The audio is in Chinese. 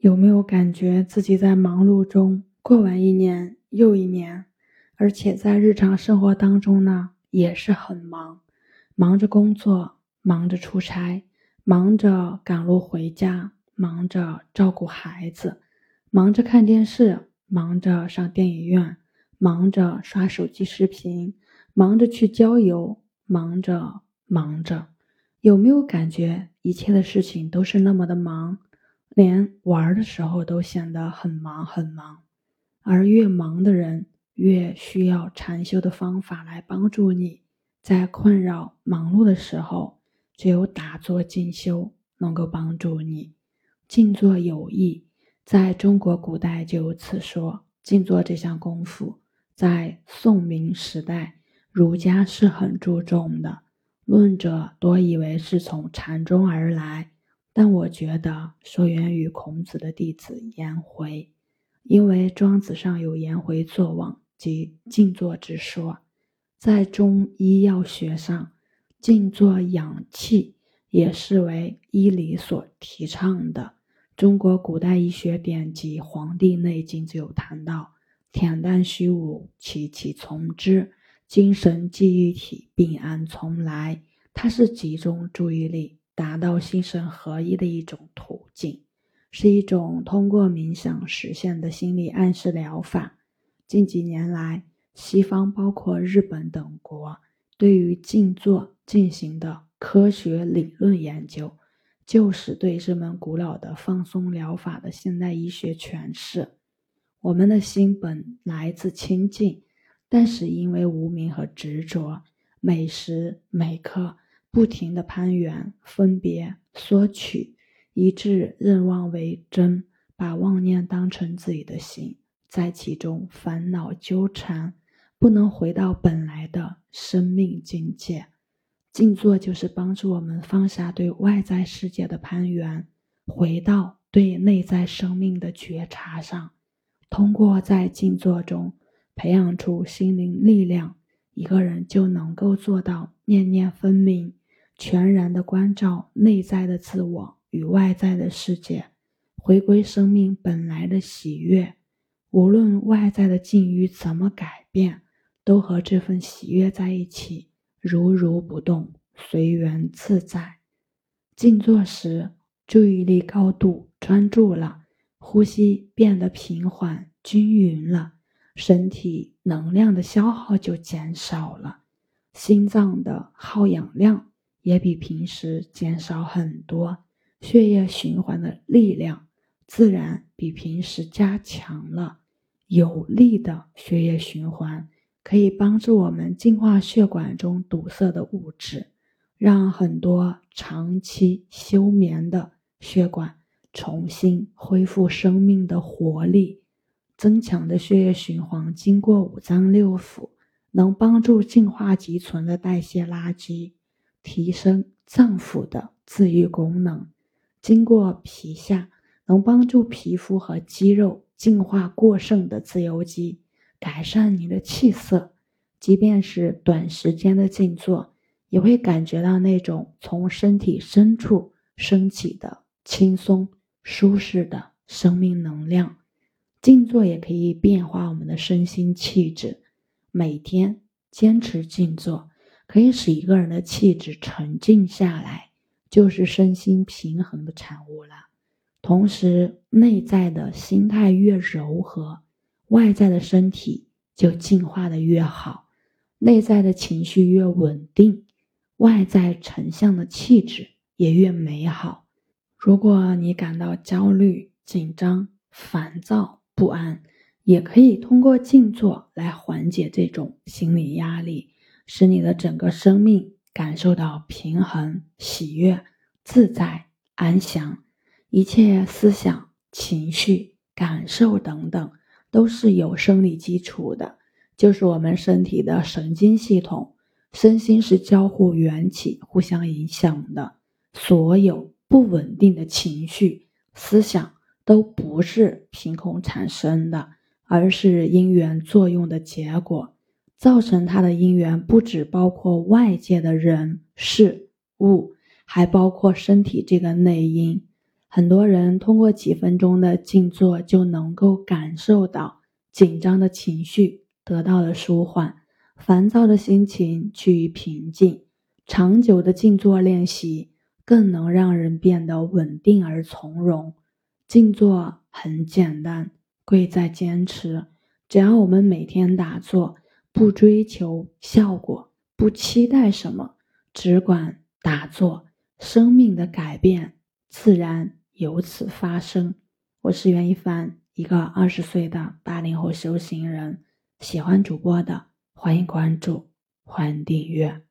有没有感觉自己在忙碌中过完一年又一年，而且在日常生活当中呢，也是很忙，忙着工作，忙着出差，忙着赶路回家，忙着照顾孩子，忙着看电视，忙着上电影院，忙着刷手机视频，忙着去郊游，忙着忙着，有没有感觉一切的事情都是那么的忙？连玩的时候都显得很忙很忙，而越忙的人越需要禅修的方法来帮助你，在困扰忙碌的时候，只有打坐静修能够帮助你。静坐有益，在中国古代就有此说。静坐这项功夫，在宋明时代，儒家是很注重的，论者多以为是从禅中而来。但我觉得说源于孔子的弟子颜回，因为庄子上有颜回坐忘及静坐之说，在中医药学上，静坐养气也是为医理所提倡的。中国古代医学典籍《黄帝内经》就有谈到：“恬淡虚无，其气从之；精神记忆体，病安从来。”它是集中注意力。达到心神合一的一种途径，是一种通过冥想实现的心理暗示疗法。近几年来，西方包括日本等国对于静坐进行的科学理论研究，就是对这门古老的放松疗法的现代医学诠释。我们的心本来自清净，但是因为无明和执着，每时每刻。不停的攀援、分别、索取，以致认妄为真，把妄念当成自己的心，在其中烦恼纠缠，不能回到本来的生命境界。静坐就是帮助我们放下对外在世界的攀援，回到对内在生命的觉察上。通过在静坐中培养出心灵力量，一个人就能够做到念念分明。全然的关照内在的自我与外在的世界，回归生命本来的喜悦。无论外在的境遇怎么改变，都和这份喜悦在一起，如如不动，随缘自在。静坐时，注意力高度专注了，呼吸变得平缓均匀了，身体能量的消耗就减少了，心脏的耗氧量。也比平时减少很多，血液循环的力量自然比平时加强了。有力的血液循环可以帮助我们净化血管中堵塞的物质，让很多长期休眠的血管重新恢复生命的活力。增强的血液循环经过五脏六腑，能帮助净化积存的代谢垃圾。提升脏腑的自愈功能，经过皮下，能帮助皮肤和肌肉净化过剩的自由基，改善你的气色。即便是短时间的静坐，也会感觉到那种从身体深处升起的轻松舒适的生命能量。静坐也可以变化我们的身心气质，每天坚持静坐。可以使一个人的气质沉静下来，就是身心平衡的产物了。同时，内在的心态越柔和，外在的身体就进化的越好；内在的情绪越稳定，外在成像的气质也越美好。如果你感到焦虑、紧张、烦躁、不安，也可以通过静坐来缓解这种心理压力。使你的整个生命感受到平衡、喜悦、自在、安详，一切思想、情绪、感受等等，都是有生理基础的，就是我们身体的神经系统，身心是交互缘起、互相影响的。所有不稳定的情绪、思想都不是凭空产生的，而是因缘作用的结果。造成它的因缘不只包括外界的人事物，还包括身体这个内因。很多人通过几分钟的静坐就能够感受到紧张的情绪得到了舒缓，烦躁的心情趋于平静。长久的静坐练习更能让人变得稳定而从容。静坐很简单，贵在坚持。只要我们每天打坐，不追求效果，不期待什么，只管打坐，生命的改变自然由此发生。我是袁一帆，一个二十岁的八零后修行人。喜欢主播的，欢迎关注，欢迎订阅。